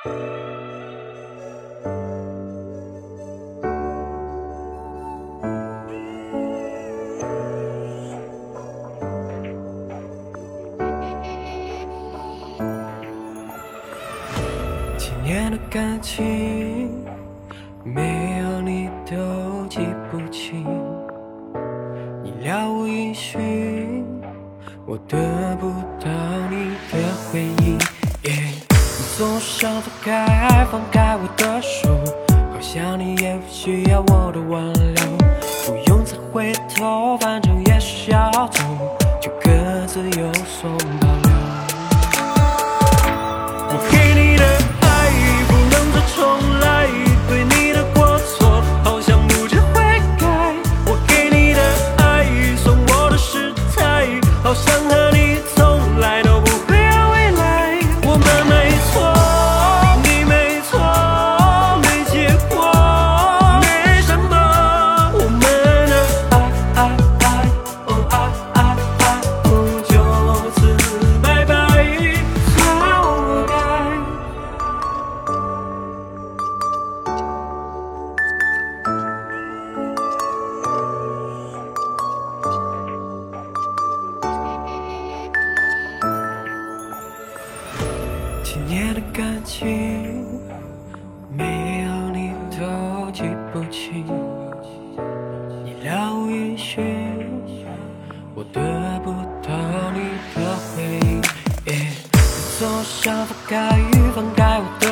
几年的感情，没有你都记不清，你了无音讯，我得不到你的回应。你总想放开放开我的手，好像你也不需要我的挽留，不用再回头，反正也是要走，就各自有所保留。多年的感情，没有你都记不清，你了无音讯，我得不到你的回应。你总想放开与放开我的，